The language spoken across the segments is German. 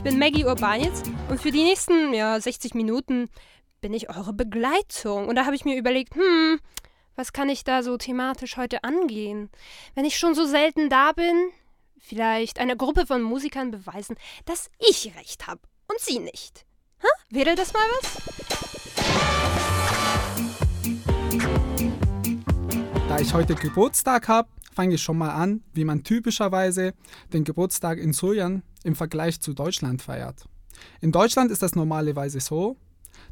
ich bin Maggie Urbanitz und für die nächsten ja, 60 Minuten bin ich eure Begleitung. Und da habe ich mir überlegt, hm, was kann ich da so thematisch heute angehen? Wenn ich schon so selten da bin, vielleicht einer Gruppe von Musikern beweisen, dass ich recht habe und sie nicht. Ha? Wäre das mal was? Da ich heute Geburtstag habe, fange ich schon mal an, wie man typischerweise den Geburtstag in Suljan im Vergleich zu Deutschland feiert. In Deutschland ist das normalerweise so,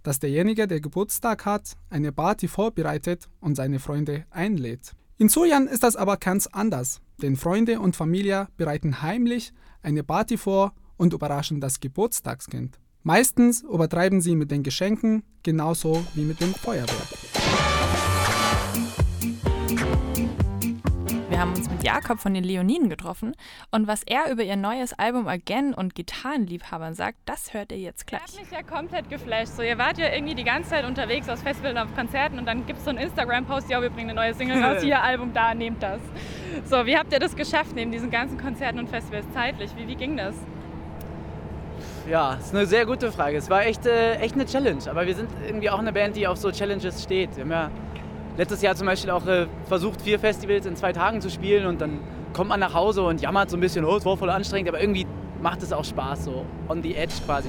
dass derjenige, der Geburtstag hat, eine Party vorbereitet und seine Freunde einlädt. In Suljan ist das aber ganz anders, denn Freunde und Familie bereiten heimlich eine Party vor und überraschen das Geburtstagskind. Meistens übertreiben sie mit den Geschenken genauso wie mit dem Feuerwerk. Wir haben uns mit Jakob von den Leoninen getroffen und was er über ihr neues Album Again und Gitarrenliebhabern sagt, das hört ihr jetzt gleich. Ich mich ja komplett geflasht. So, ihr wart ja irgendwie die ganze Zeit unterwegs aus Festivals auf Konzerten und dann gibt es so einen Instagram-Post, ja, wir bringen eine neue Single raus, hier Album da, nehmt das. So, wie habt ihr das geschafft neben diesen ganzen Konzerten und Festivals zeitlich? Wie, wie ging das? Ja, ist eine sehr gute Frage. Es war echt, äh, echt eine Challenge, aber wir sind irgendwie auch eine Band, die auf so Challenges steht. Wir haben ja letztes Jahr zum Beispiel auch äh, versucht, vier Festivals in zwei Tagen zu spielen und dann kommt man nach Hause und jammert so ein bisschen, oh, es war voll anstrengend, aber irgendwie macht es auch Spaß, so on the edge quasi.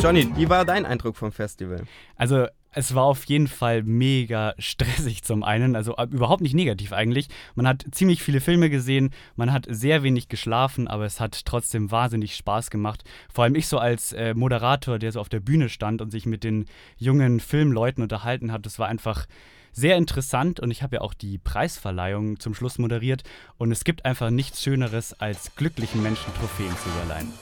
Johnny, wie war dein Eindruck vom Festival? Also es war auf jeden Fall mega stressig zum einen, also äh, überhaupt nicht negativ eigentlich. Man hat ziemlich viele Filme gesehen, man hat sehr wenig geschlafen, aber es hat trotzdem wahnsinnig Spaß gemacht. Vor allem ich so als äh, Moderator, der so auf der Bühne stand und sich mit den jungen Filmleuten unterhalten hat, das war einfach sehr interessant und ich habe ja auch die Preisverleihung zum Schluss moderiert und es gibt einfach nichts Schöneres, als glücklichen Menschen Trophäen zu überleihen.